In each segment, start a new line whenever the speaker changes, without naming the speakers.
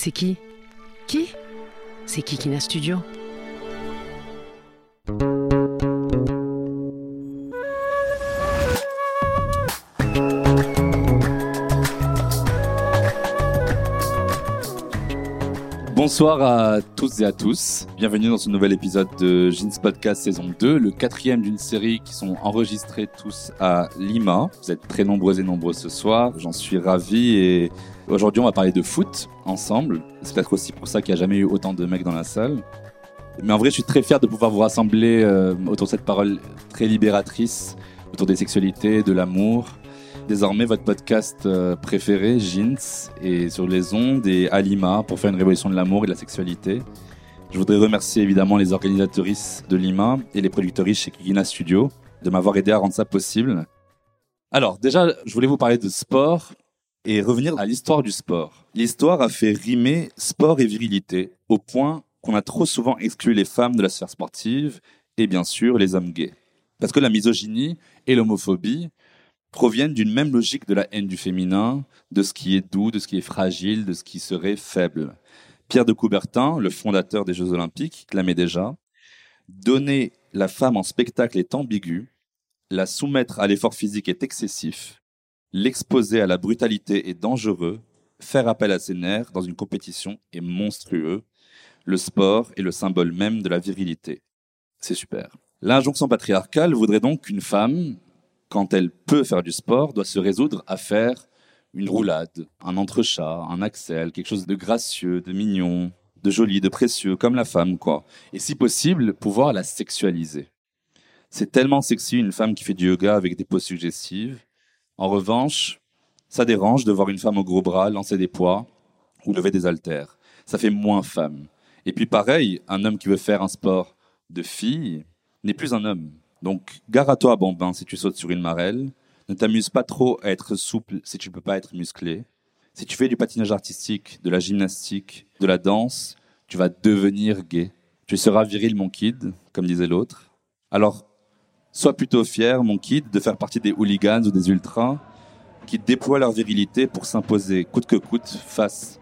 C'est qui? Qui? C'est Kikina Studio?
Bonsoir à toutes et à tous. Bienvenue dans ce nouvel épisode de Jeans Podcast saison 2, le quatrième d'une série qui sont enregistrés tous à Lima. Vous êtes très nombreux et nombreux ce soir. J'en suis ravi et aujourd'hui on va parler de foot ensemble. C'est peut-être aussi pour ça qu'il n'y a jamais eu autant de mecs dans la salle. Mais en vrai, je suis très fier de pouvoir vous rassembler euh, autour de cette parole très libératrice, autour des sexualités, de l'amour. Désormais, votre podcast euh, préféré, Jeans, est sur les ondes et à Lima pour faire une révolution de l'amour et de la sexualité. Je voudrais remercier évidemment les organisatrices de Lima et les productrices chez Kikina Studio de m'avoir aidé à rendre ça possible. Alors, déjà, je voulais vous parler de sport et revenir à l'histoire du sport. L'histoire a fait rimer sport et virilité au point qu'on a trop souvent exclu les femmes de la sphère sportive et bien sûr les hommes gays. Parce que la misogynie et l'homophobie proviennent d'une même logique de la haine du féminin, de ce qui est doux, de ce qui est fragile, de ce qui serait faible. Pierre de Coubertin, le fondateur des Jeux Olympiques, clamait déjà Donner la femme en spectacle est ambigu, la soumettre à l'effort physique est excessif, l'exposer à la brutalité est dangereux, faire appel à ses nerfs dans une compétition est monstrueux, le sport est le symbole même de la virilité. C'est super. L'injonction patriarcale voudrait donc qu'une femme, quand elle peut faire du sport, doit se résoudre à faire une roulade, un entrechat, un axel, quelque chose de gracieux, de mignon, de joli, de précieux, comme la femme, quoi. Et si possible, pouvoir la sexualiser. C'est tellement sexy une femme qui fait du yoga avec des poses suggestives. En revanche, ça dérange de voir une femme au gros bras lancer des poids ou lever des haltères. Ça fait moins femme. Et puis pareil, un homme qui veut faire un sport de fille n'est plus un homme. Donc, gare à toi, bambin, si tu sautes sur une marelle. Ne t'amuse pas trop à être souple si tu peux pas être musclé. Si tu fais du patinage artistique, de la gymnastique, de la danse, tu vas devenir gay. Tu seras viril, mon kid, comme disait l'autre. Alors, sois plutôt fier, mon kid, de faire partie des hooligans ou des ultras qui déploient leur virilité pour s'imposer coûte que coûte face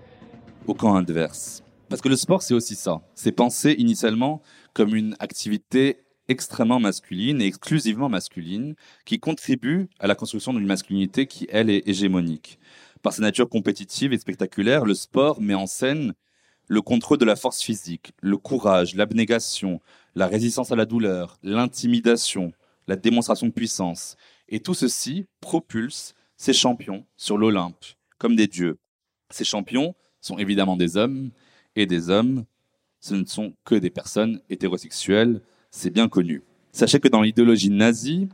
au camp adverse. Parce que le sport, c'est aussi ça. C'est pensé initialement comme une activité extrêmement masculine et exclusivement masculine, qui contribue à la construction d'une masculinité qui, elle, est hégémonique. Par sa nature compétitive et spectaculaire, le sport met en scène le contrôle de la force physique, le courage, l'abnégation, la résistance à la douleur, l'intimidation, la démonstration de puissance. Et tout ceci propulse ces champions sur l'Olympe, comme des dieux. Ces champions sont évidemment des hommes, et des hommes, ce ne sont que des personnes hétérosexuelles, c'est bien connu. Sachez que dans l'idéologie nazie,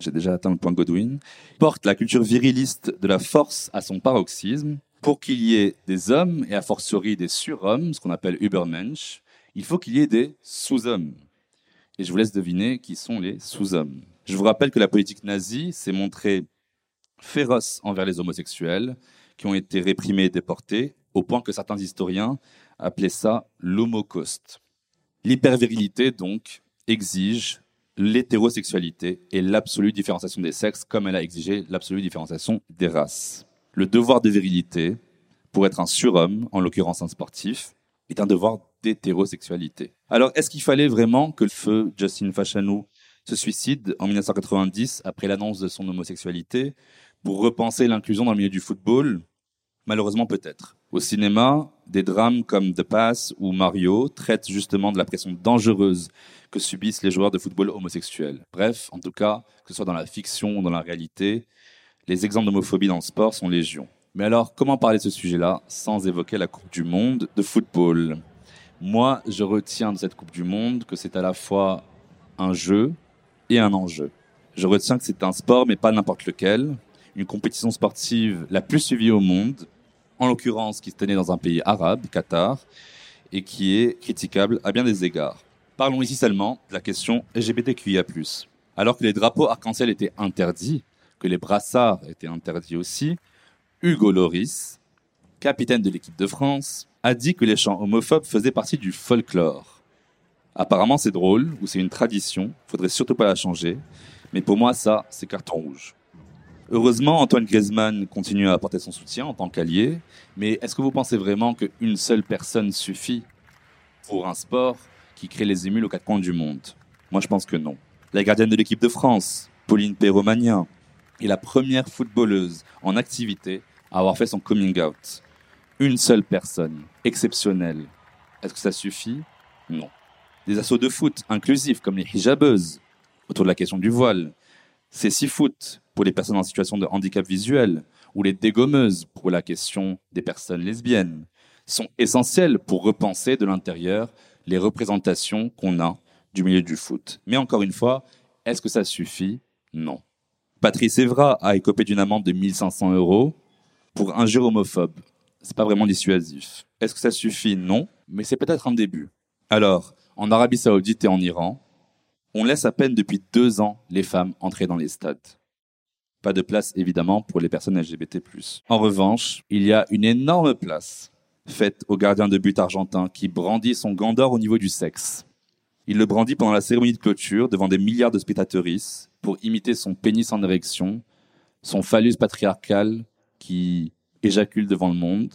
j'ai déjà atteint le point Godwin, porte la culture viriliste de la force à son paroxysme. Pour qu'il y ait des hommes, et a fortiori des surhommes, ce qu'on appelle Übermensch, il faut qu'il y ait des sous-hommes. Et je vous laisse deviner qui sont les sous-hommes. Je vous rappelle que la politique nazie s'est montrée féroce envers les homosexuels, qui ont été réprimés et déportés, au point que certains historiens appelaient ça l'homocauste. L'hypervirilité, donc, exige l'hétérosexualité et l'absolue différenciation des sexes, comme elle a exigé l'absolue différenciation des races. Le devoir de virilité, pour être un surhomme, en l'occurrence un sportif, est un devoir d'hétérosexualité. Alors, est-ce qu'il fallait vraiment que le feu Justin Fachanou se suicide en 1990 après l'annonce de son homosexualité pour repenser l'inclusion dans le milieu du football? Malheureusement, peut-être. Au cinéma, des drames comme The Pass ou Mario traitent justement de la pression dangereuse que subissent les joueurs de football homosexuels. Bref, en tout cas, que ce soit dans la fiction ou dans la réalité, les exemples d'homophobie dans le sport sont légion. Mais alors, comment parler de ce sujet-là sans évoquer la Coupe du Monde de football? Moi, je retiens de cette Coupe du Monde que c'est à la fois un jeu et un enjeu. Je retiens que c'est un sport, mais pas n'importe lequel, une compétition sportive la plus suivie au monde, en l'occurrence qui se tenait dans un pays arabe, Qatar, et qui est critiquable à bien des égards. Parlons ici seulement de la question LGBTQIA+. Alors que les drapeaux arc-en-ciel étaient interdits, que les brassards étaient interdits aussi, Hugo Loris, capitaine de l'équipe de France, a dit que les chants homophobes faisaient partie du folklore. Apparemment c'est drôle, ou c'est une tradition, faudrait surtout pas la changer, mais pour moi ça, c'est carton rouge. Heureusement, Antoine Griezmann continue à apporter son soutien en tant qu'allié, mais est-ce que vous pensez vraiment qu'une seule personne suffit pour un sport qui crée les émules aux quatre coins du monde? Moi, je pense que non. La gardienne de l'équipe de France, Pauline Perromagnin, est la première footballeuse en activité à avoir fait son coming out. Une seule personne, exceptionnelle. Est-ce que ça suffit? Non. Des assauts de foot inclusifs comme les hijabeuses autour de la question du voile, c'est six foot pour les personnes en situation de handicap visuel ou les dégommeuses pour la question des personnes lesbiennes sont essentielles pour repenser de l'intérieur les représentations qu'on a du milieu du foot. Mais encore une fois, est-ce que ça suffit? Non. Patrice Evra a écopé d'une amende de 1500 euros pour injure homophobe. C'est pas vraiment dissuasif. Est-ce que ça suffit? Non, mais c'est peut-être un début. Alors, en Arabie Saoudite et en Iran, on laisse à peine depuis deux ans les femmes entrer dans les stades. Pas de place évidemment pour les personnes LGBT+. En revanche, il y a une énorme place faite au gardien de but argentin qui brandit son gant d'or au niveau du sexe. Il le brandit pendant la cérémonie de clôture devant des milliards de spectatrices pour imiter son pénis en érection, son phallus patriarcal qui éjacule devant le monde,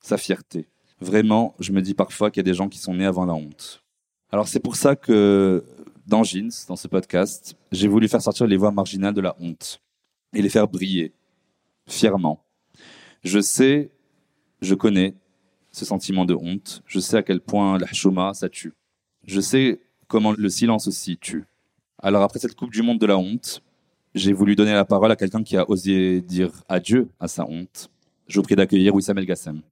sa fierté. Vraiment, je me dis parfois qu'il y a des gens qui sont nés avant la honte. Alors c'est pour ça que dans Jeans, dans ce podcast, j'ai voulu faire sortir les voix marginales de la honte et les faire briller fièrement. Je sais, je connais ce sentiment de honte. Je sais à quel point la chouma, ça tue. Je sais comment le silence aussi tue. Alors après cette Coupe du Monde de la honte, j'ai voulu donner la parole à quelqu'un qui a osé dire adieu à sa honte. Je vous prie d'accueillir Wissam El Gassem.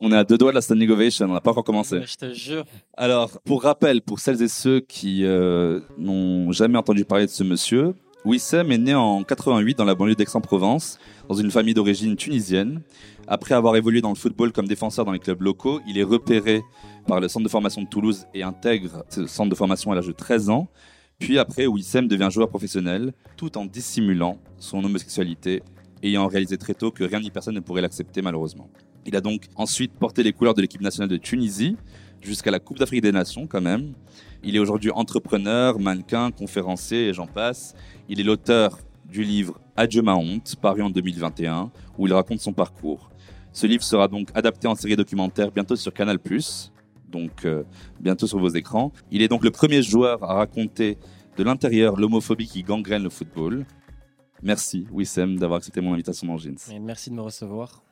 On est à deux doigts de la standing ovation, on n'a pas encore commencé.
Je te jure.
Alors, pour rappel, pour celles et ceux qui euh, n'ont jamais entendu parler de ce monsieur, Wissem est né en 88 dans la banlieue d'Aix-en-Provence, dans une famille d'origine tunisienne. Après avoir évolué dans le football comme défenseur dans les clubs locaux, il est repéré par le centre de formation de Toulouse et intègre ce centre de formation à l'âge de 13 ans. Puis après, Wissem devient joueur professionnel, tout en dissimulant son homosexualité, ayant réalisé très tôt que rien ni personne ne pourrait l'accepter malheureusement. Il a donc ensuite porté les couleurs de l'équipe nationale de Tunisie jusqu'à la Coupe d'Afrique des Nations quand même. Il est aujourd'hui entrepreneur, mannequin, conférencier et j'en passe. Il est l'auteur du livre Adieu ma honte, paru en 2021, où il raconte son parcours. Ce livre sera donc adapté en série documentaire bientôt sur Canal+, donc euh, bientôt sur vos écrans. Il est donc le premier joueur à raconter de l'intérieur l'homophobie qui gangrène le football. Merci Wissem d'avoir accepté mon invitation dans Jeans.
Merci de me recevoir.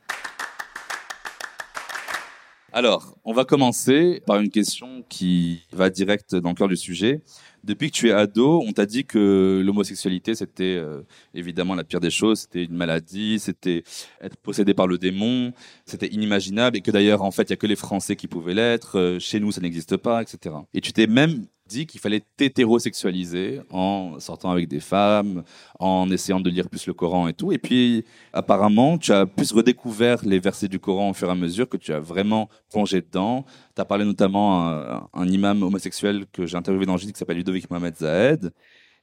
Alors, on va commencer par une question qui va direct dans le cœur du sujet. Depuis que tu es ado, on t'a dit que l'homosexualité, c'était euh, évidemment la pire des choses, c'était une maladie, c'était être possédé par le démon, c'était inimaginable, et que d'ailleurs, en fait, il y a que les Français qui pouvaient l'être, euh, chez nous, ça n'existe pas, etc. Et tu t'es même qu'il fallait t'hétérosexualiser en sortant avec des femmes, en essayant de lire plus le Coran et tout. Et puis, apparemment, tu as plus redécouvert les versets du Coran au fur et à mesure que tu as vraiment plongé dedans. Tu as parlé notamment à un imam homosexuel que j'ai interviewé dans le qui s'appelle Ludovic Mohamed Zahed.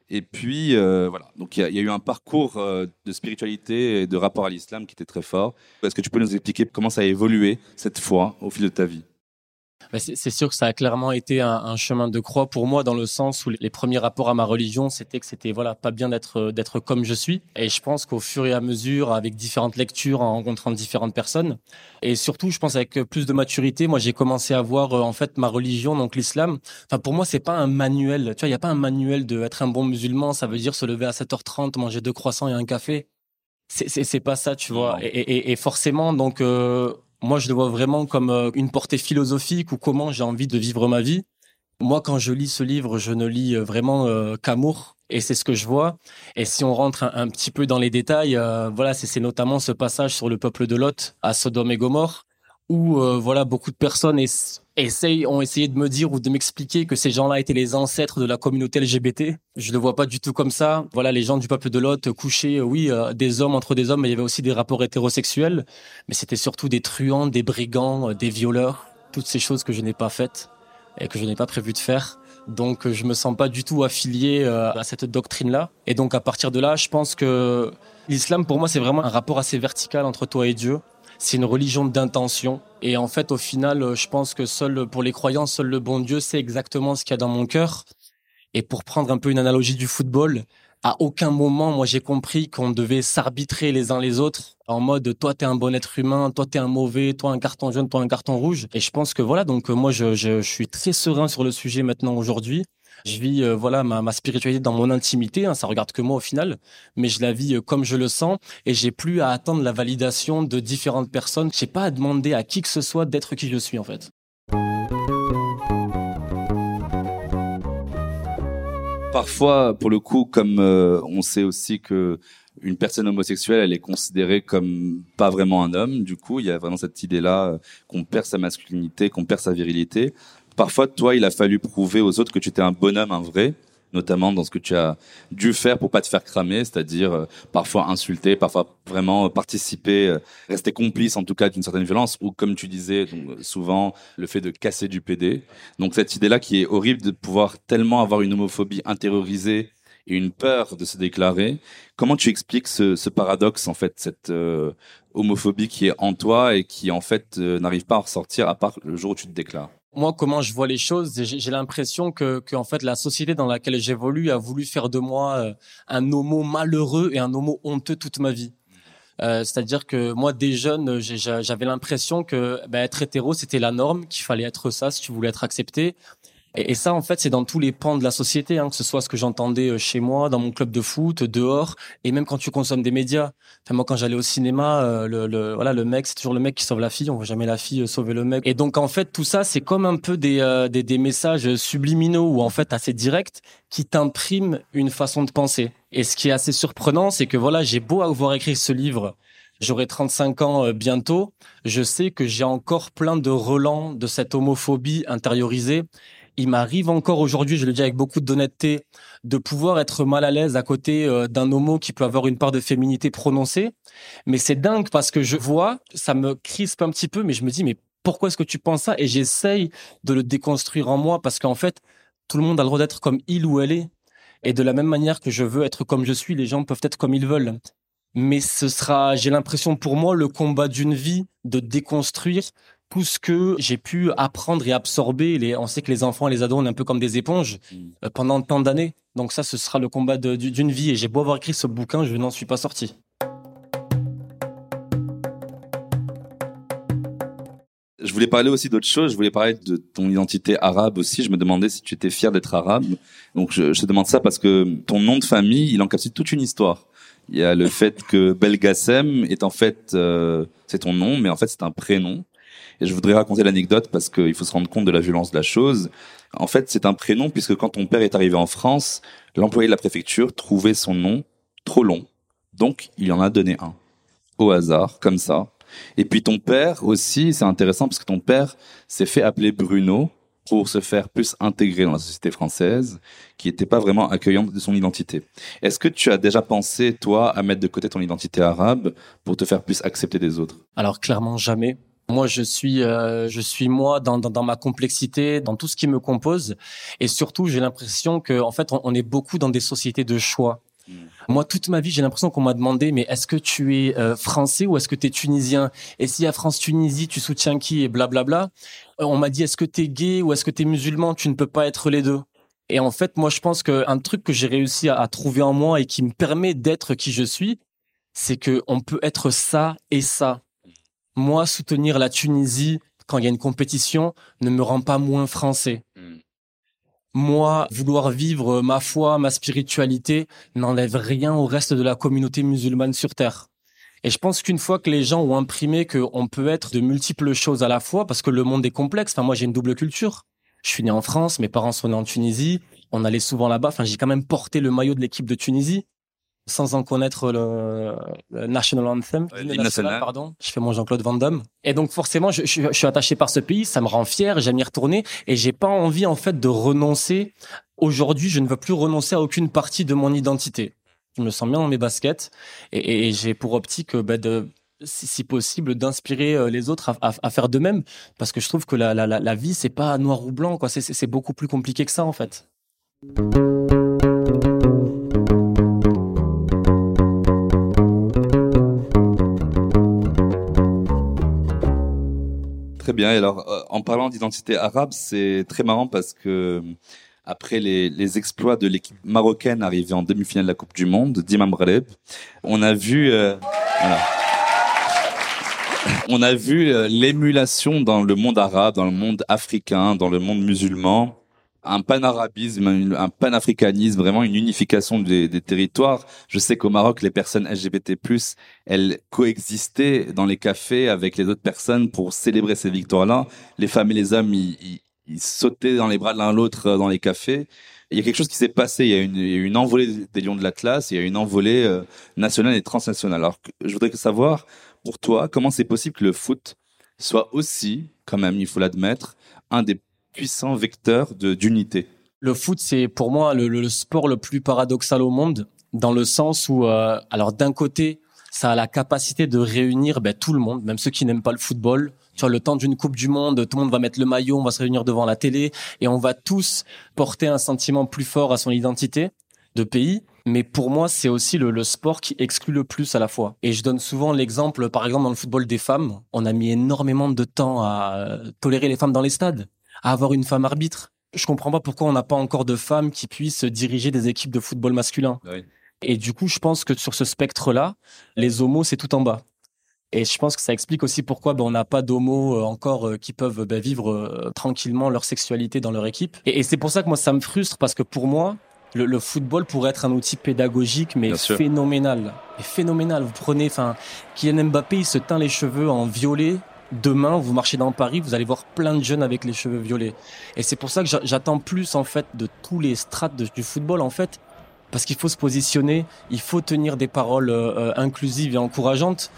Et puis, euh, voilà. Donc, il y, a eu un parcours euh, de spiritualité et de rapport à l'islam qui était très fort. Est-ce que tu peux nous expliquer comment ça a évolué cette fois au fil de ta vie?
C'est sûr que ça a clairement été un, un, chemin de croix pour moi dans le sens où les premiers rapports à ma religion, c'était que c'était voilà pas bien d'être d'être comme je suis. Et je pense qu'au fur et à mesure, avec différentes lectures, en rencontrant différentes personnes, et surtout, je pense avec plus de maturité, moi j'ai commencé à voir euh, en fait ma religion, donc l'islam. Enfin pour moi, c'est pas un manuel. Tu vois, il y a pas un manuel de être un bon musulman. Ça veut dire se lever à 7h30, manger deux croissants et un café. C'est c'est pas ça, tu vois. Et, et, et, forcément, donc euh, moi, je le vois vraiment comme euh, une portée philosophique ou comment j'ai envie de vivre ma vie. Moi, quand je lis ce livre, je ne lis euh, vraiment euh, qu'amour. Et c'est ce que je vois. Et si on rentre un, petit peu dans les détails, voilà, c'est notamment ce passage sur le peuple de Lot à Sodome et Gomorre, où euh, voilà beaucoup de personnes essayent, ont essayé de me dire ou de m'expliquer que ces gens-là étaient les ancêtres de la communauté LGBT. Je le vois pas du tout comme ça. Voilà, les gens du peuple de Lot couchaient, oui, euh, des hommes entre des hommes, mais il y avait aussi des rapports hétérosexuels. Mais c'était surtout des truands, des brigands, euh, des violeurs, toutes ces choses que je n'ai pas faites et que je n'ai pas prévu de faire. Donc je me sens pas du tout affilié à cette doctrine-là. Et donc à partir de là, je pense que l'islam pour moi c'est vraiment un rapport assez vertical entre toi et Dieu c'est une religion d'intention. Et en fait, au final, euh, je pense que seul pour les croyants, seul le bon Dieu sait exactement ce qu'il y a dans mon cœur. Et pour prendre un peu une analogie du football, à aucun moment, moi, j'ai compris qu'on devait s'arbitrer les uns les autres en mode, toi, t'es un bon être humain, toi, t'es un mauvais, toi, un carton jaune, toi, un carton rouge. Et je pense que voilà, donc euh, moi, je, je suis très serein sur le sujet maintenant aujourd'hui. Je vis euh, voilà ma, spiritualité dans mon intimité, hein, ça regarde que moi au final, mais je la vis euh, comme je le sens et j'ai plus à attendre la validation de différentes personnes. J'ai pas à demander à qui que ce soit d'être qui je suis en fait.
Parfois, pour le coup, comme euh, on sait aussi que une personne homosexuelle, elle est considérée comme pas vraiment un homme. Du coup, il y a vraiment cette idée-là qu'on perd sa masculinité, qu'on perd sa virilité parfois, toi, il a fallu prouver aux autres que tu étais un bonhomme, un vrai, notamment dans ce que tu as dû faire pour pas te faire cramer, c'est-à-dire euh, parfois insulter, parfois vraiment euh, participer, euh, rester complice en tout cas d'une certaine violence, ou comme tu disais souvent le fait de casser du PD. Donc cette idée-là qui est horrible de pouvoir tellement avoir une homophobie intériorisée et une peur de se déclarer. Comment tu expliques ce paradoxe en fait, cette homophobie qui est en toi et qui en fait n'arrive pas à ressortir à part le jour où tu te déclares?
Moi, comment je vois les choses, j'ai l'impression que, en fait, la société dans laquelle j'évolue a voulu faire de moi euh, un homo malheureux et un homo honteux toute ma vie. Euh, C'est-à-dire que moi, des jeunes, j'avais l'impression que ben, être hétéro, c'était la norme, qu'il fallait être ça si tu voulais être accepté. Et, ça, en fait, c'est dans tous les pans de la société, hein, que ce soit ce que j'entendais euh, chez moi, dans mon club de foot, dehors, et même quand tu consommes des médias. Enfin, moi, quand j'allais au cinéma, euh, le, voilà, le mec, c'est toujours le mec qui sauve la fille. On voit jamais la fille euh, sauver le mec. Et donc, en fait, tout ça, c'est comme un peu des, des, des, messages subliminaux ou en fait assez directs qui t'impriment une façon de penser. Et ce qui est assez surprenant, c'est que voilà, j'ai beau avoir écrit ce livre. J'aurai 35 ans bientôt. Je sais que j'ai encore plein de relents de cette homophobie intériorisée il m'arrive encore aujourd'hui, je le dis avec beaucoup d'honnêteté, de pouvoir être mal à l'aise à côté euh, d'un homo qui peut avoir une part de féminité prononcée. Mais c'est dingue parce que je vois, ça me crispe un petit peu, mais je me dis, mais pourquoi est-ce que tu penses ça? Et j'essaye de le déconstruire en moi parce qu'en fait, tout le monde a le droit d'être comme il ou elle est. Et de la même manière que je veux être comme je suis, les gens peuvent être comme ils veulent. Mais ce sera, j'ai l'impression pour moi, le combat d'une vie de déconstruire tout ce que j'ai pu apprendre et absorber. Les, on sait que les enfants et les ados, on est un peu comme des éponges mm. euh, pendant tant d'années. Donc ça, ce sera le combat d'une vie. Et j'ai beau avoir écrit ce bouquin, je n'en suis pas sorti.
Je voulais parler aussi d'autre chose. Je voulais parler de ton identité arabe aussi. Je me demandais si tu étais fier d'être arabe. Donc je, je, te demande ça parce que ton nom de famille, il encapsule toute une histoire. Il y a le fait que Belgassem est en fait, euh, c'est ton nom, mais en fait c'est un prénom. Et je voudrais raconter l'anecdote parce qu'il faut se rendre compte de la violence de la chose. En fait, c'est un prénom puisque quand ton père est arrivé en France, l'employé de la préfecture trouvait son nom trop long. Donc, il en a donné un. Au hasard, comme ça. Et puis ton père aussi, c'est intéressant parce que ton père s'est fait appeler Bruno pour se faire plus intégrer dans la société française, qui n'était pas vraiment accueillante de son identité. Est-ce que tu as déjà pensé, toi, à mettre de côté ton identité arabe pour te faire plus accepter des autres?
Alors clairement jamais. Moi, je suis, euh, je suis moi dans, dans, dans, ma complexité, dans tout ce qui me compose, et surtout, j'ai l'impression que, en fait, on, est beaucoup dans des sociétés de choix. Hmm. Moi, toute ma vie, j'ai l'impression qu'on m'a demandé, mais est-ce que tu es euh, français ou est-ce que tu es tunisien? Et si à France-Tunisie, tu soutiens qui et blablabla euh, On m'a dit, est-ce que tu es gay ou est-ce que tu es musulman? Tu ne peux pas être les deux. Et en fait, moi, je pense qu'un truc que j'ai réussi à, à, trouver en moi et qui me permet d'être qui je suis, c'est que on peut être ça et ça moi, soutenir la Tunisie quand il y a une compétition ne me rend pas moins français. Hmm. Moi, vouloir vivre ma foi, ma spiritualité n'enlève rien au reste de la communauté musulmane sur Terre. Et je pense qu'une fois que les gens ont imprimé qu'on peut être de multiples choses à la fois, parce que le monde est complexe, enfin moi j'ai une double culture. Je suis né en France, mes parents sont nés en Tunisie, on allait souvent là-bas, enfin j'ai quand même porté le maillot de l'équipe de Tunisie. Sans en connaître le, le national anthem,
national.
pardon. Je fais mon Jean-Claude Van Damme. Et donc forcément, je, je- je suis attaché par ce pays, ça me rend fier, j'aime y retourner, et j'ai pas envie en fait de renoncer. Aujourd'hui, je ne veux plus renoncer à aucune partie de mon identité. Je me sens bien dans mes baskets, et, et- et j'ai pour optique euh, bah, de si, si possible d'inspirer euh, les autres à, à- à faire de même, parce que je trouve que la, la, la, vie c'est pas noir ou blanc, quoi. C'est beaucoup plus compliqué que ça en fait.
Très bien. Et alors, euh, en parlant d'identité arabe, c'est très marrant parce que euh, après les, les exploits de l'équipe marocaine arrivée en demi-finale de la Coupe du Monde, d'Imam Raleb, on a vu, euh, voilà. on a vu euh, l'émulation dans le monde arabe, dans le monde africain, dans le monde musulman, un panarabisme, un panafricanisme, vraiment une unification des, territoires. Je sais qu'au Maroc, les personnes LGBT+, elles coexistaient dans les cafés avec les autres personnes pour célébrer ces victoires-là. Les femmes et les hommes, ils, sautaient dans les bras de l'un l'autre euh, dans les cafés. Il y a quelque chose qui s'est passé. Il y a une, une envolée des Lions de l'Atlas. Il y a une envolée euh, nationale et transnationale. Alors, je voudrais savoir, pour toi, comment c'est possible que le foot soit aussi, quand même, il faut l'admettre, un des puissants vecteurs de d'unité.
Le foot, c'est pour moi le, sport le plus paradoxal au monde, dans le sens où, euh, alors d'un côté, ça a la capacité de réunir ben, tout le monde, même ceux qui n'aiment pas le football. Tu vois, le temps d'une Coupe du Monde, tout le monde va mettre le maillot, on va se réunir devant la télé et on va tous porter un sentiment plus fort à son identité de pays. Mais pour moi, c'est aussi le, sport qui exclut le plus à la fois. Et je donne souvent l'exemple, par exemple, dans le football des femmes, on a mis énormément de temps à tolérer les femmes dans les stades, à avoir une femme arbitre. Je comprends pas pourquoi on n'a pas encore de femmes qui puissent diriger des équipes de football masculin.
Oui.
Et du coup, je pense que sur ce spectre-là, les homos, c'est tout en bas. Et je pense que ça explique aussi pourquoi ben, on n'a pas d'homos euh, encore euh, qui peuvent ben, vivre euh, tranquillement leur sexualité dans leur équipe. Et, et c'est pour ça que moi, ça me frustre parce que pour moi, le, le football pourrait être un outil pédagogique, mais
Bien sûr.
phénoménal. Et phénoménal. Vous prenez, enfin, Kylian Mbappé, il se teint les cheveux en violet. Demain, vous marchez dans Paris, vous allez voir plein de jeunes avec les cheveux violets. Et c'est pour ça que j'a- j'attends plus, en fait, de tous les strates de- du football, en fait. Parce qu'il faut se positionner, il faut tenir des paroles euh, euh, inclusives et encourageantes.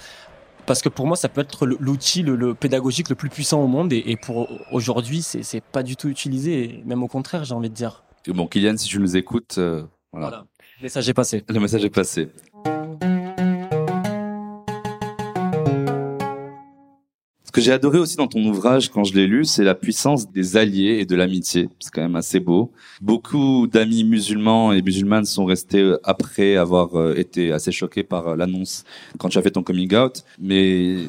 Parce que pour moi, ça peut être l'outil le, le pédagogique le plus puissant au monde. Et, et pour aujourd'hui, c'est pas du tout utilisé. et Même au contraire, j'ai envie de dire.
Bon, Kylian, si tu nous écoutes, euh, voilà.
Voilà. Le message est passé.
Le message est passé. Ce que j'ai adoré aussi dans ton ouvrage quand je l'ai lu, c'est la puissance des alliés et de l'amitié. C'est quand même assez beau. Beaucoup d'amis musulmans et musulmanes sont restés euh, après avoir euh, été assez choqués par euh, l'annonce quand tu as fait ton coming out, mais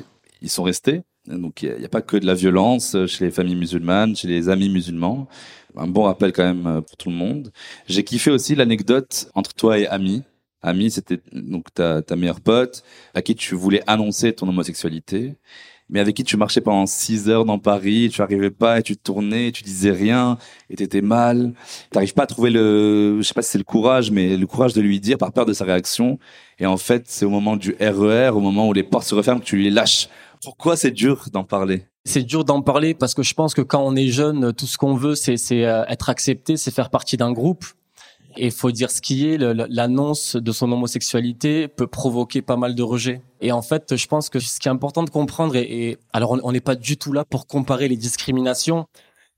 ils sont restés. Donc il n'y a, pas que de la violence chez les familles musulmanes, chez les amis musulmans. Un bon rappel quand même pour tout le monde. J'ai kiffé aussi l'anecdote entre toi et Ami. Ami, c'était donc ta meilleure pote, à qui tu voulais annoncer ton homosexualité, mais avec qui tu marchais pendant six heures dans Paris, tu arrivais pas et tu tournais, tu disais rien, et t'étais mal. T'arrives pas à trouver le, je sais pas si c'est le courage, mais le courage de lui dire par peur de sa réaction. Et en fait, c'est au moment du RER, au moment où les portes se referment, que tu les lâches. Pourquoi c'est dur d'en parler?
C'est dur d'en parler parce que je pense que quand on est jeune, tout ce qu'on veut, c'est c'est, euh, être accepté, c'est faire partie d'un groupe. Et il faut dire ce qui est, l'annonce de son homosexualité peut provoquer pas mal de rejets. Et en fait, je pense que ce qui est important de comprendre, et, alors on n'est pas du tout là pour comparer les discriminations,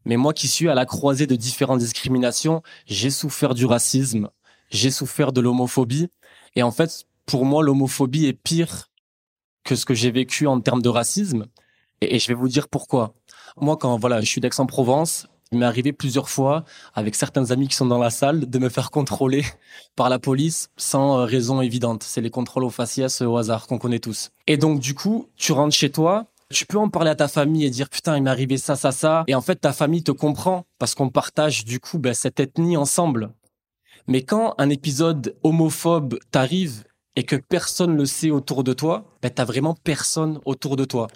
mais moi qui suis à la croisée de différentes discriminations, j'ai souffert du racisme, j'ai souffert de l'homophobie, et en fait, pour moi, l'homophobie est pire que ce que j'ai vécu en termes de racisme. Et, et je vais vous dire pourquoi. Moi, quand voilà, je suis d'Aix-en-Provence, il m'est arrivé plusieurs fois, avec certains amis qui sont dans la salle, de me faire contrôler par la police sans euh, raison évidente. C'est les contrôles au faciès euh, au hasard qu'on connaît tous. Et donc, du coup, tu rentres chez toi, tu peux en parler à ta famille et dire putain, il m'est arrivé ça, ça, ça. Et en fait, ta famille te comprend parce qu'on partage du coup ben, cette ethnie ensemble. Mais quand un épisode homophobe t'arrive et que personne le sait autour de toi, ben t'as vraiment personne autour de toi.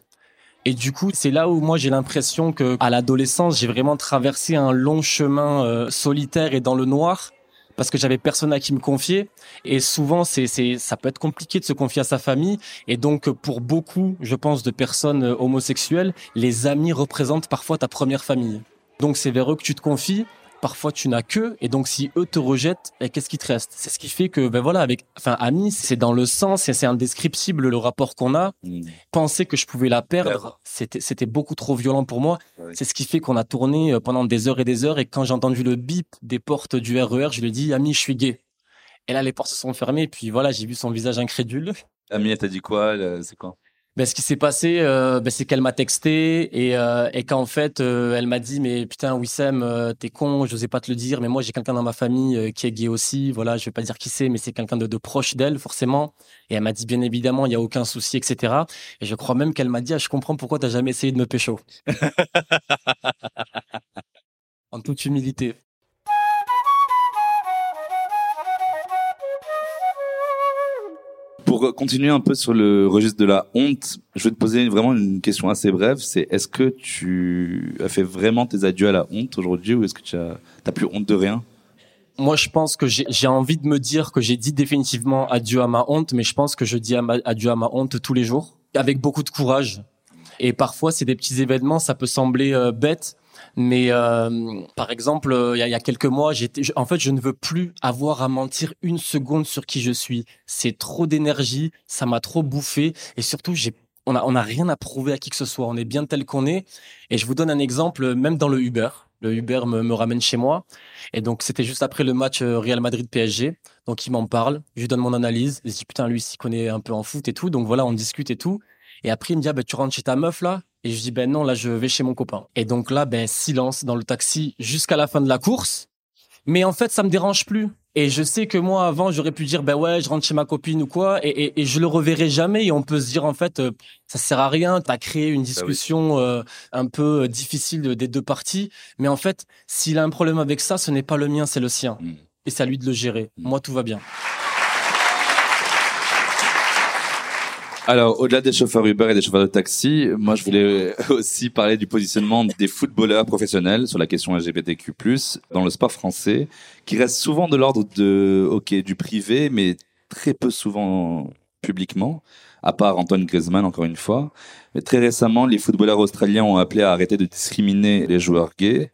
Et du coup, c'est là où moi j'ai l'impression que à l'adolescence, j'ai vraiment traversé un long chemin euh, solitaire et dans le noir parce que j'avais personne à qui me confier. Et souvent c'est c'est ça peut être compliqué de se confier à sa famille. Et donc pour beaucoup, je pense de personnes euh, homosexuelles, les amis représentent parfois ta première famille. Donc c'est vers eux que tu te confies parfois tu n'as que et donc si eux te rejettent ben, qu'est-ce qui te reste? C'est ce qui fait que ben voilà avec enfin ami c'est dans le sens et c'est indescriptible le rapport qu'on a.
Mm.
penser que je pouvais la perdre c'était c'était beaucoup trop violent pour moi. C'est ce qui fait qu'on a tourné euh, pendant des heures et des heures et quand j'ai entendu le bip des portes du RER je lui ai dit ami je suis gay. Et là les portes se sont fermées et puis voilà j'ai vu son visage incrédule.
Amie, elle t'a dit quoi C'est quoi?
Ben, ce qui s'est passé, euh, ben, c'est qu'elle m'a texté et, euh, et qu'en fait, euh, elle m'a dit mais putain Wissem, euh, t'es con, je n'osais pas te le dire, mais moi j'ai quelqu'un dans ma famille qui est gay aussi. Voilà, je vais pas dire qui c'est, mais c'est quelqu'un de, de proche d'elle forcément. Et elle m'a dit bien évidemment, il y a aucun souci, etc. Et je crois même qu'elle m'a dit, ah, je comprends pourquoi t'as jamais essayé de me pécho. en toute humilité.
Pour continuer un peu sur le registre de la honte, je vais te poser vraiment une question assez brève. C'est est-ce que tu as fait vraiment tes adieux à la honte aujourd'hui ou est-ce que tu as plus honte de rien?
Moi, je pense que j'ai envie de me dire que j'ai dit définitivement adieu à ma honte, mais je pense que je dis adieu à ma honte tous les jours, avec beaucoup de courage. Et parfois, c'est des petits événements, ça peut sembler euh, bête, mais euh, par exemple, euh, il y, a, quelques mois, j'étais, en fait, je ne veux plus avoir à mentir une seconde sur qui je suis. C'est trop d'énergie, ça m'a trop bouffé, et surtout, on a, on a rien à prouver à qui que ce soit. On est bien tel qu'on est. Et je vous donne un exemple, même dans le Uber. Le Uber me, ramène chez moi. Et donc, c'était juste après le match euh, Real Madrid-PSG. Donc, il m'en parle. Je lui donne mon analyse. Je dis, putain, lui, s'y connaît un peu en foot et tout. Donc, voilà, on discute et tout. Et après, il me dit, ah, ben, tu rentres chez ta meuf, là? Et je dis, ben non, là, je vais chez mon copain. Et donc là, ben, silence dans le taxi jusqu'à la fin de la course. Mais en fait, ça me dérange plus. Et je sais que moi, avant, j'aurais pu dire, ben ouais, je rentre chez ma copine ou quoi, et, et, et je le reverrai jamais. Et on peut se dire, en fait, euh, ça sert à rien. T'as créé une discussion euh, un peu euh, difficile de- des deux parties. Mais en fait, s'il a un problème avec ça, ce n'est pas le mien, c'est le sien.
Mm.
Et c'est à lui de le gérer.
Mm.
Moi, tout va bien.
Alors, au-delà des chauffeurs Uber et des chauffeurs de taxi, moi, je voulais aussi parler du positionnement des footballeurs professionnels sur la question LGBTQ+, dans le sport français, qui reste souvent de l'ordre de, ok, du privé, mais très peu souvent publiquement, à part Antoine Griezmann, encore une fois. Mais très récemment, les footballeurs australiens ont appelé à arrêter de discriminer les joueurs gays.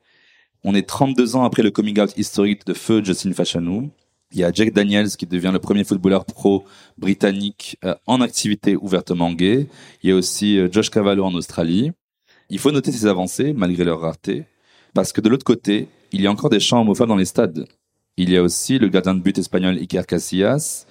On est 32 ans après le coming out historique de feu Justin Fachanou. Il y a Jack Daniels qui devient le premier footballeur pro britannique euh, en activité ouvertement gay. Il y a aussi euh, Josh Cavallo en Australie. Il faut noter ces avancées malgré leur rareté, parce que de l'autre côté, il y a encore des chants homophobes dans les stades. Il y a aussi le gardien de but espagnol Iker Casillas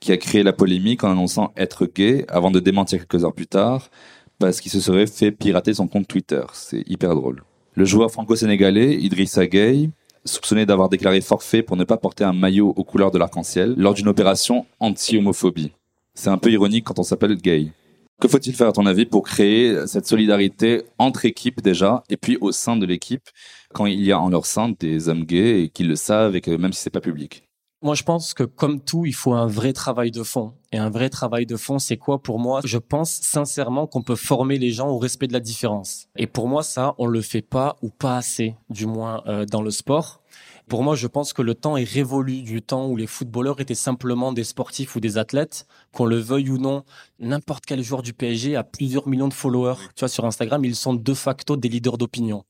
qui a créé la polémique en annonçant être gay avant de démentir quelques heures plus tard parce qu'il se serait fait pirater son compte Twitter. C'est hyper drôle. Le joueur franco-sénégalais Idrissa Gueye, soupçonné d'avoir déclaré forfait pour ne pas porter un maillot aux couleurs de l'arc-en-ciel lors d'une opération anti-homophobie. C'est un peu ironique quand on s'appelle gay. Que faut-il faire à ton avis pour créer cette solidarité entre équipes déjà et puis au sein de l'équipe quand il y a en leur sein des hommes gays et qu'ils le savent et que même si c'est pas public?
Moi, je pense que comme tout, il faut un vrai travail de fond. Et un vrai travail de fond, c'est quoi pour moi? Je pense sincèrement qu'on peut former les gens au respect de la différence. Et pour moi, ça, on le fait pas ou pas assez, du moins euh, dans le sport. Pour moi, je pense que le temps est révolu du temps où les footballeurs étaient simplement des sportifs ou des athlètes, qu'on le veuille ou non. N'importe quel joueur du PSG a plusieurs millions de followers. Tu vois, sur Instagram, ils sont de facto des leaders d'opinion.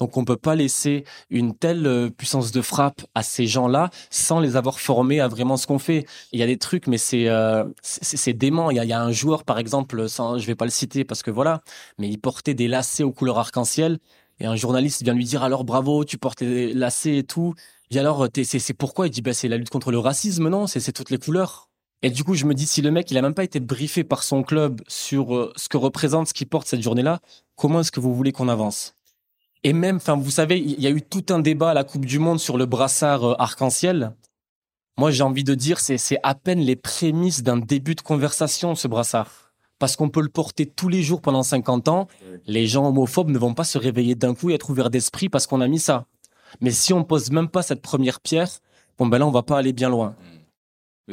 Donc on peut pas laisser une telle euh, puissance de frappe à ces gens-là sans les avoir formés à vraiment ce qu'on fait. Il y a des trucs, mais c'est euh, c'est dément. Il y a, un joueur, par exemple, sans, je vais pas le citer parce que voilà, mais il portait des lacets aux couleurs arc-en-ciel et un journaliste vient lui dire alors bravo, tu portes les lacets et tout. Et alors c'est pourquoi? Il dit bah c'est la lutte contre le racisme, non? C'est c'est toutes les couleurs. Et du coup, je me dis si le mec il a même pas été briefé par son club sur euh, ce que représente ce qu'il porte cette journée-là, comment est-ce que vous voulez qu'on avance? Et même, enfin, vous savez, il y a eu tout un débat à la Coupe du Monde sur le brassard euh, arc-en-ciel. Moi, j'ai envie de dire, c'est c'est à peine les prémices d'un début de conversation, ce brassard. Parce qu'on peut le porter tous les jours pendant 50 ans. Les gens homophobes ne vont pas se réveiller d'un coup et être ouverts d'esprit parce qu'on a mis ça. Mais si on pose même pas cette première pierre, bon ben là, on va pas aller bien loin.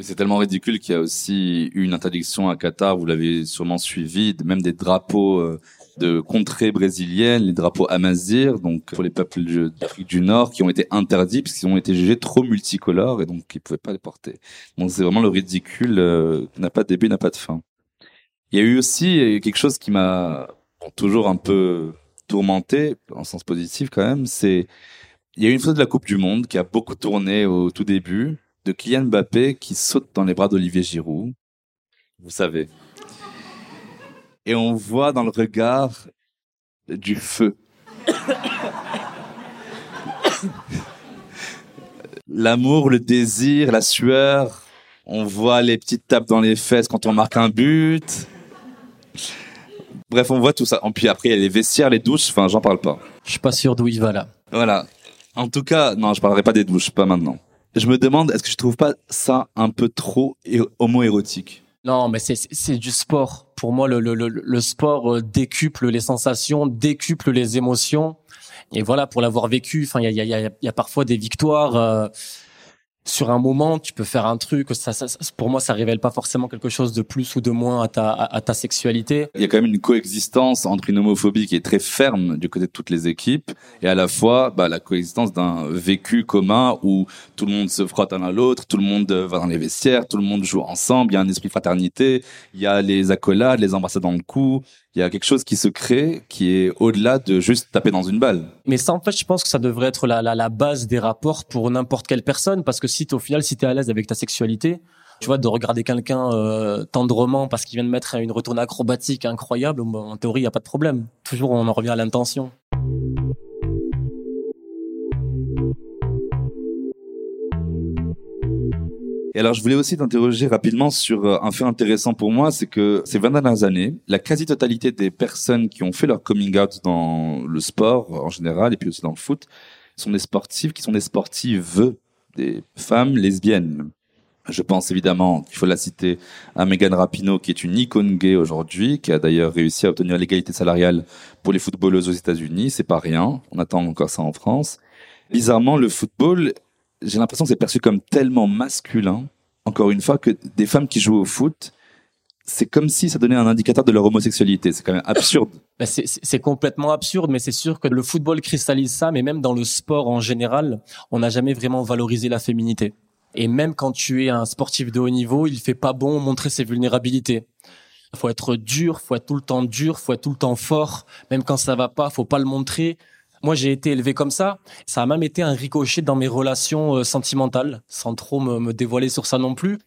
C'est tellement ridicule qu'il y a aussi eu une interdiction à Qatar, vous l'avez sûrement suivi, même des drapeaux euh, de contrées brésiliennes, les drapeaux Amazir, donc pour les peuples d'Afrique du Nord, qui ont été interdits parce qu'ils ont été jugés trop multicolores et donc ils pouvaient pas les porter. Donc c'est vraiment le ridicule, euh, n'a pas de début, n'a pas de fin. Il y a eu aussi quelque chose qui m'a toujours un peu tourmenté, en sens positif quand même, c'est Il y a eu une photo de la Coupe du Monde qui a beaucoup tourné au tout début de Kylian Mbappé qui saute dans les bras d'Olivier Giroud. Vous savez. Et on voit dans le regard du feu. L'amour, le désir, la sueur. On voit les petites tapes dans les fesses quand on marque un but. Bref, on voit tout ça. Et puis après, il y a les vestiaires, les douches. Enfin, j'en parle pas.
Je suis pas sûr d'où il va là.
Voilà. En tout cas, non, je parlerai pas des douches, pas maintenant. Je me demande, est-ce que je trouve pas ça un peu trop homo-érotique?
Non, mais c'est- du sport. Pour moi, le, le, le, sport euh, décuple les sensations, décuple les émotions. Et voilà, pour l'avoir vécu, enfin, il y a, y, a, y a parfois des victoires. euh, sur un moment, tu peux faire un truc. Ça, ça, pour moi, ça révèle pas forcément quelque chose de plus ou de moins à ta, à, ta sexualité.
Il y a quand même une coexistence entre une homophobie qui est très ferme du côté de toutes les équipes et à la fois bah, la coexistence d'un vécu commun où tout le monde se frotte l'un à l'autre, tout le monde va dans les vestiaires, tout le monde joue ensemble, il y a un esprit de fraternité, il y a les accolades, les embrassades dans le cou, il y a quelque chose qui se crée qui est au-delà de juste taper dans une balle.
Mais ça, en fait, je pense que ça devrait être la, la, la base des rapports pour n'importe quelle personne, parce que si au final, si t'es à l'aise avec ta sexualité, tu vois, de regarder quelqu'un euh, tendrement parce qu'il vient de mettre une retourne acrobatique incroyable, en théorie, il y a pas de problème. Toujours, on en revient à l'intention.
Et alors, je voulais aussi t'interroger rapidement sur euh, un fait intéressant pour moi, c'est que ces 20 dernières années, la quasi-totalité des personnes qui ont fait leur coming out dans le sport en général et puis aussi dans le foot sont des sportives qui sont des sportives, des femmes lesbiennes. Je pense évidemment, il faut la citer, à Megan Rapinoe, qui est une icône gay aujourd'hui, qui a d'ailleurs réussi à obtenir l'égalité salariale pour les footballeuses aux États-Unis. C'est pas rien. On attend encore ça en France. Bizarrement, le football, j'ai l'impression que c'est perçu comme tellement masculin, encore une fois, que des femmes qui jouent au foot, c'est comme si ça donnait un indicateur de leur homosexualité. C'est quand même absurde.
C'est- c'est c'est complètement absurde, mais c'est sûr que le football cristallise ça, mais même dans le sport en général, on n'a jamais vraiment valorisé la féminité. Et même quand tu es un sportif de haut niveau, il fait pas bon montrer ses vulnérabilités. Faut être dur, faut être tout le temps dur, faut être tout le temps fort. Même quand ça va pas, faut pas le montrer. Moi, j'ai été élevé comme ça. Ça a même été un ricochet dans mes relations euh, sentimentales, sans trop me, me dévoiler sur ça non plus.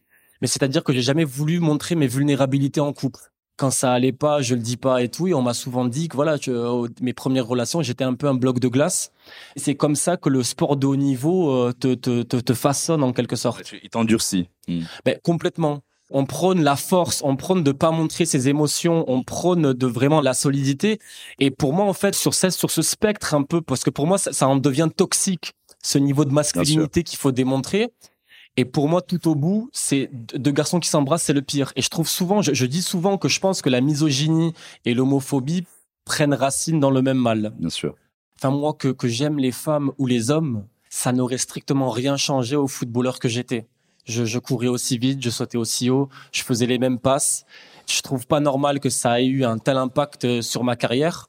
Mais c'est-à-dire que j'ai jamais voulu montrer mes vulnérabilités en couple quand ça allait pas, je le dis pas et tout. Et on m'a souvent dit que voilà, euh, mes premières relations, j'étais un peu un bloc de glace. C'est comme ça que le sport de haut niveau euh, te, te, te, te façonne en quelque sorte.
Il t'endurcit.
Ben, complètement. On prône la force, on prône de pas montrer ses émotions, on prône de vraiment la solidité. Et pour moi, en fait, sur ce, sur ce spectre un peu, parce que pour moi, ça, ça en devient toxique, ce niveau de masculinité qu'il faut démontrer. Et pour moi, tout au bout, c'est deux garçons qui s'embrassent, c'est le pire. Et je trouve souvent, je, je dis souvent que je pense que la misogynie et l'homophobie prennent racine dans le même mal.
Bien sûr.
Enfin, moi, que, que j'aime les femmes ou les hommes, ça n'aurait strictement rien changé au footballeur que j'étais. Je, courais aussi vite, je sautais aussi haut, je faisais les mêmes passes. Je trouve pas normal que ça ait eu un tel impact euh, sur ma carrière.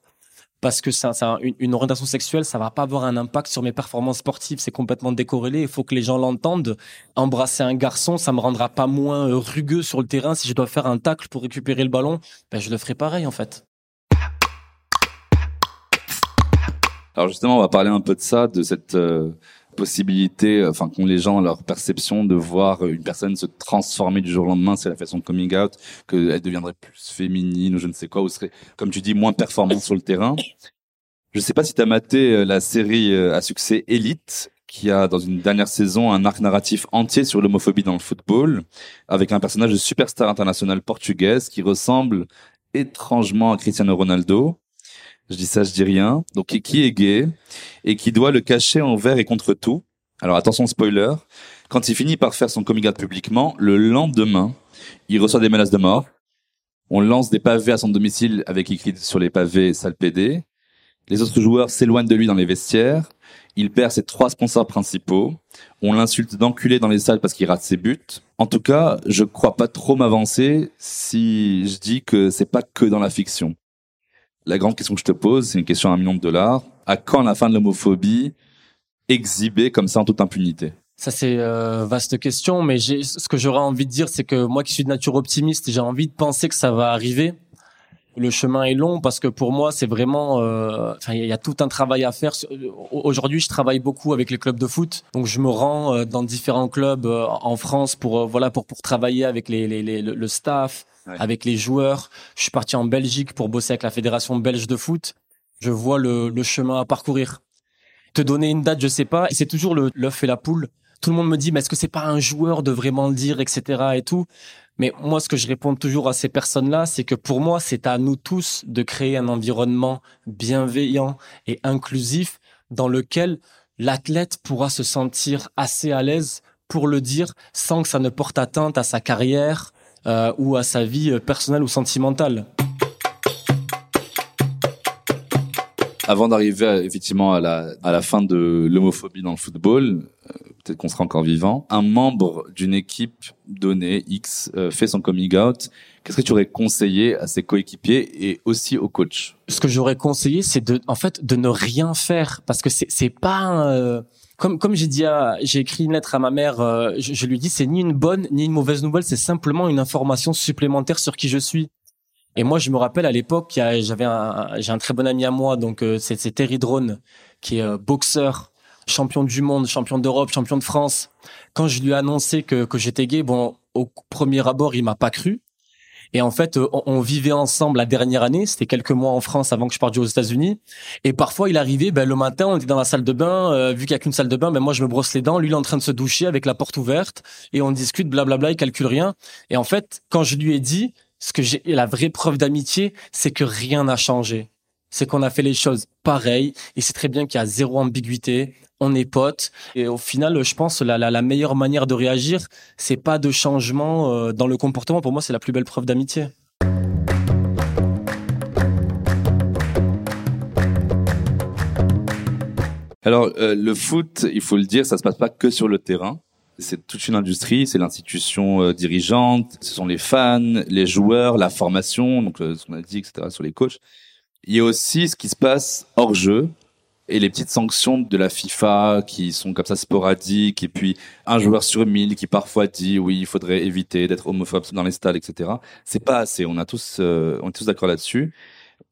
Parce que ça, une orientation sexuelle, ça va pas avoir un impact sur mes performances sportives. C'est complètement décorrélé. Il faut que les gens l'entendent. Embrasser un garçon, ça me rendra pas moins euh, rugueux sur le terrain. Si je dois faire un tacle pour récupérer le ballon, ben, je le ferai pareil, en fait.
Alors justement, on va parler un peu de ça, de cette euh, possibilité, enfin qu'ont les gens leur perception de voir une personne se transformer du jour au lendemain, c'est la façon de coming out, qu'elle deviendrait plus féminine ou je ne sais quoi, ou serait, comme tu dis, moins performante sur le terrain. Je sais pas si tu as maté euh, la série euh, à succès Elite, qui a dans une dernière saison un arc narratif entier sur l'homophobie dans le football, avec un personnage de superstar international portugaise qui ressemble étrangement à Cristiano Ronaldo. Je dis ça, je dis rien. Donc, qui- est gay et qui doit le cacher envers et contre tout. Alors, attention, spoiler. Quand il finit par faire son coming out publiquement, le lendemain, il reçoit des menaces de mort. On lance des pavés à son domicile avec écrit sur les pavés sale PD. Les autres joueurs s'éloignent de lui dans les vestiaires. Il perd ses trois sponsors principaux. On l'insulte d'enculé dans les salles parce qu'il rate ses buts. En tout cas, je crois pas trop m'avancer si je dis que c'est pas que dans la fiction. La grande question que je te pose, c'est une question à un million de dollars. À quand la fin de l'homophobie exhibée comme ça en toute impunité?
Ça c'est euh, vaste question, mais ce que j'aurais envie de dire, c'est que moi qui suis de nature optimiste, j'ai envie de penser que ça va arriver. Le chemin est long parce que pour moi, c'est vraiment, euh, il y a tout un travail à faire. Aujourd'hui, je travaille beaucoup avec les clubs de foot, donc je me rends euh, dans différents clubs euh, en France pour voilà pour pour travailler avec les, les, les le staff, avec les joueurs. Je suis parti en Belgique pour bosser avec la fédération belge de foot. Je vois le, le chemin à parcourir. Te donner une date, je sais pas. Et c'est toujours le l'œuf et la poule. Tout le monde me dit, mais est-ce que c'est pas un joueur de vraiment le dire, etc. et tout? Mais moi, ce que je réponds toujours à ces personnes-là, c'est que pour moi, c'est à nous tous de créer un environnement bienveillant et inclusif dans lequel l'athlète pourra se sentir assez à l'aise pour le dire sans que ça ne porte atteinte à sa carrière euh, ou à sa vie personnelle ou sentimentale.
Avant d'arriver effectivement à la, à la fin de l'homophobie dans le football, euh, peut-être qu'on sera encore vivant, un membre d'une équipe donnée, X, euh, fait son coming out. Qu'est-ce que tu aurais conseillé à ses coéquipiers et aussi au coach?
Ce que j'aurais conseillé, c'est de, en fait, de ne rien faire parce que c'est, c'est pas euh, comme comme j'ai dit, j'ai écrit une lettre à ma mère. je, je lui dis, c'est ni une bonne ni une mauvaise nouvelle, c'est simplement une information supplémentaire sur qui je suis. Et moi, je me rappelle à l'époque, j'avais un, j'ai un très bon ami à moi, donc euh, c'est Terry Drone, qui est euh, boxeur, champion du monde, champion d'Europe, champion de France. Quand je lui ai annoncé que, que j'étais gay, bon, au premier abord, il m'a pas cru. Et en fait, euh, on, vivait ensemble la dernière année. C'était quelques mois en France avant que je parte aux États-Unis. Et parfois, il arrivait, ben, le matin, on était dans la salle de bain. vu qu'il y a qu'une salle de bain, ben, moi, je me brosse les dents. Lui, il est en train de se doucher avec la porte ouverte. Et on discute, blablabla, il calcule rien. Et en fait, quand je lui ai dit, ce que j'ai la vraie preuve d'amitié, c'est que rien n'a changé. C'est qu'on a fait les choses pareilles et c'est très bien qu'il y a zéro ambiguïté. On est potes et au final, je pense la, la, meilleure manière de réagir, c'est pas de changement euh, dans le comportement. Pour moi, c'est la plus belle preuve d'amitié.
Alors, euh, le foot, il faut le dire, ça se passe pas que sur le terrain c'est toute une industrie, c'est l'institution euh, dirigeante, ce sont les fans, les joueurs, la formation, donc euh, ce qu'on a dit, etc. sur les coachs. Il y a aussi ce qui se passe hors jeu et les petites sanctions de la FIFA qui sont comme ça sporadiques et puis un joueur sur mille qui parfois dit oui il faudrait éviter d'être homophobe dans les stades etc. C'est pas assez. On a tous euh, on est tous d'accord là-dessus.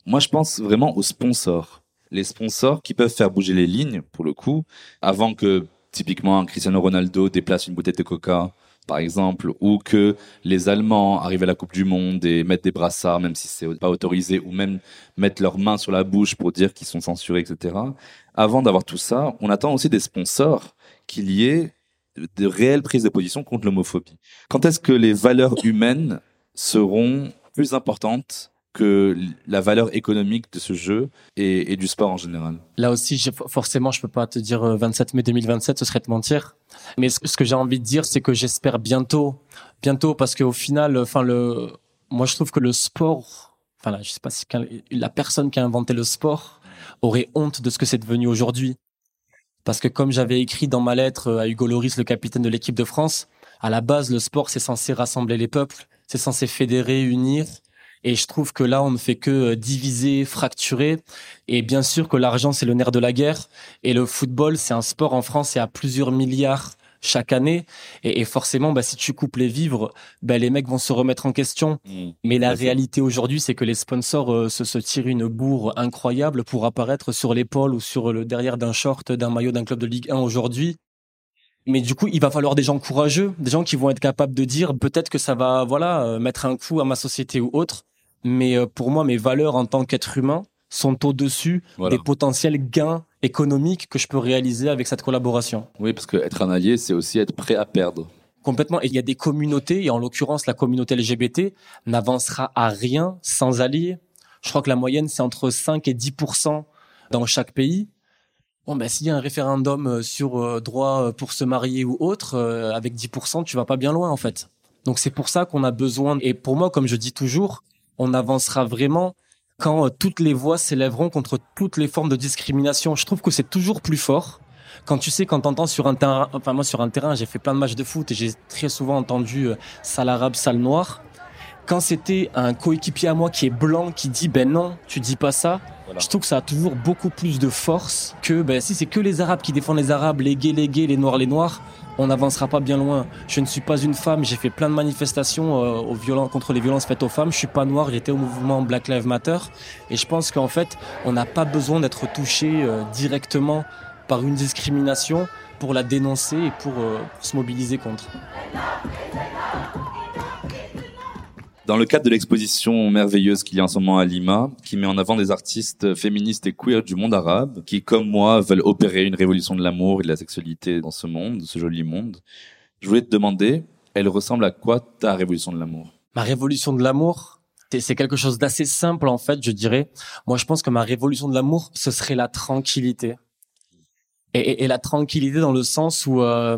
Moi je pense vraiment aux sponsors. Les sponsors qui peuvent faire bouger les lignes pour le coup avant que typiquement Cristiano Ronaldo déplace une bouteille de coca par exemple, ou que les Allemands arrivent à la Coupe du Monde et mettent des brassards, même si c'est pas autorisé, ou même mettent leurs mains sur la bouche pour dire qu'ils sont censurés, etc. Avant d'avoir tout ça, on attend aussi des sponsors qu'il y ait de réelles prises de position contre l'homophobie. Quand est-ce que les valeurs humaines seront plus importantes que la valeur économique de ce jeu et, du sport en général.
Là aussi, forcément, je peux pas te dire 27 euh, mai 2027, ce serait te mentir. Mais ce, que j'ai envie de dire, c'est que j'espère bientôt, bientôt, parce qu'au final, enfin le, moi je trouve que le sport, enfin je sais pas si la personne qui a inventé le sport aurait honte de ce que c'est devenu aujourd'hui. Parce que comme j'avais écrit dans ma lettre à Hugo Loris, le capitaine de l'équipe de France, à la base, le sport, c'est censé rassembler les peuples, c'est censé fédérer, unir. Et je trouve que là, on ne fait que euh, diviser, fracturer. Et bien sûr que l'argent, c'est le nerf de la guerre. Et le football, c'est un sport en France, c'est à plusieurs milliards chaque année. Et, forcément, bah, si tu coupes les vivres, bah, les mecs vont se remettre en question. Mmh. Mais la réalité aujourd'hui, c'est que les sponsors euh, se, se tirent une bourre incroyable pour apparaître sur l'épaule ou sur le derrière d'un short, d'un maillot d'un club de Ligue 1 aujourd'hui. Mais du coup, il va falloir des gens courageux, des gens qui vont être capables de dire peut-être que ça va, voilà, euh, mettre un coup à ma société ou autre mais euh, pour moi, mes valeurs en tant qu'être humain sont au-dessus des potentiels gains économiques que je peux réaliser avec cette collaboration.
Oui, parce qu'être un allié, c'est aussi être prêt à perdre.
Complètement. Et il y a des communautés, et en l'occurrence, la communauté LGBT n'avancera à rien sans alliés. Je crois que la moyenne, c'est entre 5 et 10% dans chaque pays. Bon, ben, s'il y a un référendum euh, sur euh, droit pour se marier ou autre, avec 10% tu vas pas bien loin, en fait. Donc, c'est pour ça qu'on a besoin, et pour moi, comme je dis toujours, on avancera vraiment quand euh, toutes les voix s'élèveront contre toutes les formes de discrimination. Je trouve que c'est toujours plus fort. Quand tu sais, quand t'entends sur un terrain, enfin moi sur un terrain, j'ai fait plein de matchs de foot et j'ai très souvent entendu euh, sale arabe, sale noir. Quand c'était un coéquipier à moi qui est blanc qui dit ben non, tu dis pas ça, Je trouve que ça a toujours beaucoup plus de force que ben, si c'est que les Arabes qui défendent les Arabes, les gays, les gays, les noirs, les noirs, on n'avancera pas bien loin. Je ne suis pas une femme, j'ai fait plein de manifestations euh, contre les violences faites aux femmes. Je suis pas noir, j'étais au mouvement Black Lives Matter. Et je pense qu'en fait, on n'a pas besoin d'être touché euh, directement par une discrimination pour la dénoncer et pour euh, se mobiliser contre.
Dans le cadre de l'exposition merveilleuse qu'il y a en ce moment à Lima, qui met en avant des artistes féministes et queer du monde arabe, qui, comme moi, veulent opérer une révolution de l'amour et de la sexualité dans ce monde, ce joli monde, je voulais te demander, elle ressemble à quoi ta révolution de l'amour?
Ma révolution de l'amour, c'est quelque chose d'assez simple en fait, je dirais. Moi, je pense que ma révolution de l'amour, ce serait la tranquillité. Et, la tranquillité dans le sens où euh,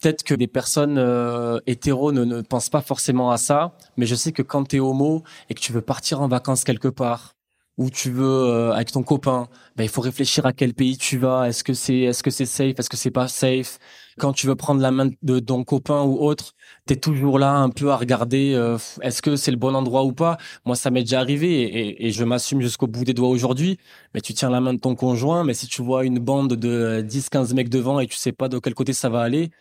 peut-être que des personnes euh, hétéros ne, pensent pas forcément à ça, mais je sais que quand tu es homo et que tu veux partir en vacances quelque part, ou tu veux euh, avec ton copain, ben, il faut réfléchir à quel pays tu vas, est-ce que c'est est-ce que c'est safe, est-ce que c'est pas safe. Quand tu veux prendre la main de ton copain ou autre, tu es toujours là un peu à regarder euh, est-ce que c'est le bon endroit ou pas. Moi ça m'est déjà arrivé et, et je m'assume jusqu'au bout des doigts aujourd'hui, mais tu tiens la main de ton conjoint, mais si tu vois une bande de 10 15 mecs devant et tu sais pas de quel côté ça va aller,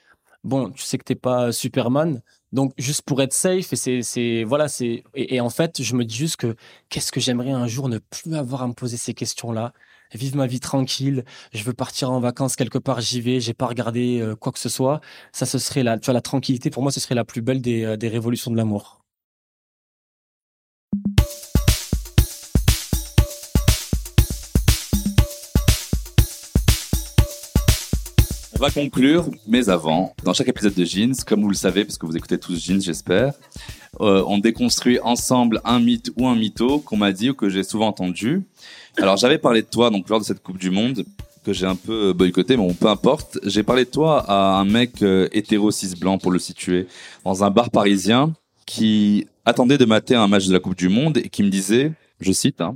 bon, tu sais que t'es pas Superman, donc juste pour être safe et c'est c'est voilà c'est et, en fait je me dis juste que qu'est-ce que j'aimerais un jour ne plus avoir à me poser ces questions là, vivre ma vie tranquille, je veux partir en vacances quelque part, j'y vais, j'ai pas regardé euh, quoi que ce soit, ça ce serait la tu vois la tranquillité pour moi ce serait la plus belle des euh, des révolutions de l'amour.
On va conclure, mais avant, dans chaque épisode de Jeans, comme vous le savez, parce que vous écoutez tous Jeans, j'espère, euh, on déconstruit ensemble un mythe ou un mytho qu'on m'a dit ou que j'ai souvent entendu. Alors j'avais parlé de toi donc lors de cette Coupe du Monde que j'ai un peu boycotté, mais bon, peu importe. J'ai parlé de toi à un mec euh, hétéro cis blanc pour le situer dans un bar parisien qui attendait de mater un match de la Coupe du Monde et qui me disait, je cite, hein,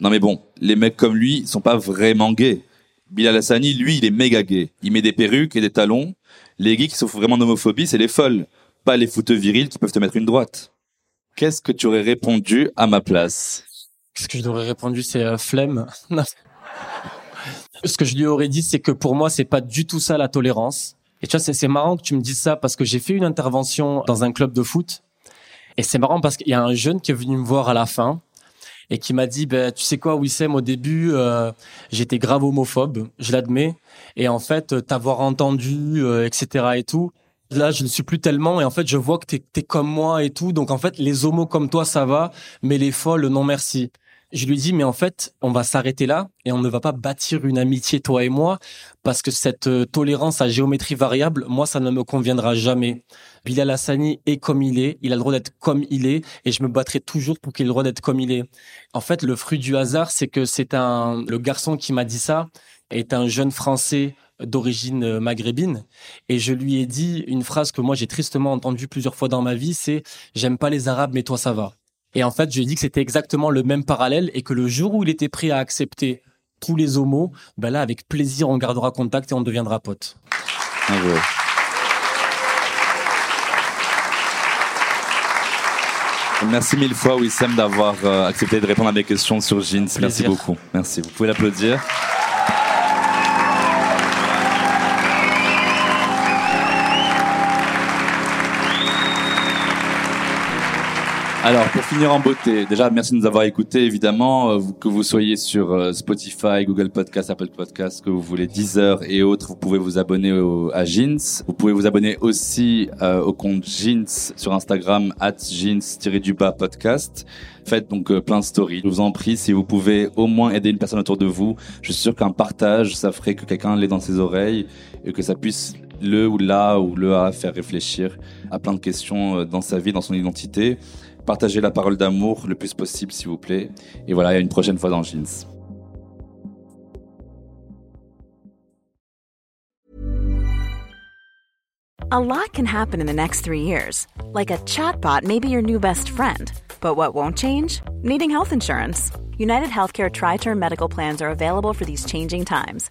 non mais bon, les mecs comme lui sont pas vraiment gays. Bilal Hassani, lui, il est méga gay. Il met des perruques et des talons. Les gays qui souffrent vraiment d'homophobie, c'est les folles, pas les fouteux virils qui peuvent te mettre une droite. Qu'est-ce que tu aurais répondu à ma place
Ce que je aurais répondu, c'est euh, flemme. Ce que je lui aurais dit, c'est que pour moi, c'est pas du tout ça la tolérance. Et tu vois, c'est marrant que tu me dises ça parce que j'ai fait une intervention dans un club de foot. Et c'est marrant parce qu'il y a un jeune qui est venu me voir à la fin et qui m'a dit ben tu sais quoi Wissem au début euh, j'étais grave homophobe je l'admets et en fait euh, t'avoir entendu euh, etc et tout là je ne suis plus tellement et en fait je vois que t'es es comme moi et tout donc en fait les homos comme toi ça va mais les folles non merci je lui dis mais en fait on va s'arrêter là et on ne va pas bâtir une amitié toi et moi parce que cette tolérance à géométrie variable moi ça ne me conviendra jamais. Bilal Hassani est comme il est, il a le droit d'être comme il est, et je me battrai toujours pour qu'il ait le droit d'être comme il est. En fait, le fruit du hasard, c'est que c'est un, le garçon qui m'a dit ça est un jeune Français d'origine maghrébine et je lui ai dit une phrase que moi j'ai tristement entendue plusieurs fois dans ma vie c'est j'aime pas les arabes mais toi ça va et en fait je lui ai dit que c'était exactement le même parallèle et que le jour où il était prêt à accepter tous les homos ben là avec plaisir on gardera contact et on deviendra potes
Merci mille fois, Wissem, d'avoir euh, accepté de répondre à mes questions sur Jeans. Merci beaucoup. Merci. Vous pouvez l'applaudir. Alors, pour finir en beauté, déjà, merci de nous avoir écoutés, évidemment, euh, que vous soyez sur euh, Spotify, Google Podcast, Apple Podcast, que vous voulez, Deezer et autres, vous pouvez vous abonner à Jeans. Vous pouvez vous abonner aussi euh, au compte Jeans sur Instagram, at jeans-du-bas podcast. Faites donc plein de stories. Je vous en prie, si vous pouvez au moins aider une personne autour de vous, je suis sûr qu'un partage, ça ferait que quelqu'un l'ait dans ses oreilles et que ça puisse le ou la ou le a faire réfléchir à plein de questions dans sa vie, dans son identité. Partagez la parole d'amour le plus possible, s'il vous plaît. Et voilà, à une prochaine fois dans Jeans.
A lot can happen in the next three years. Like a chatbot may be your new best friend. But what won't change? Needing health insurance. United Healthcare Tri Term Medical Plans are available for these changing times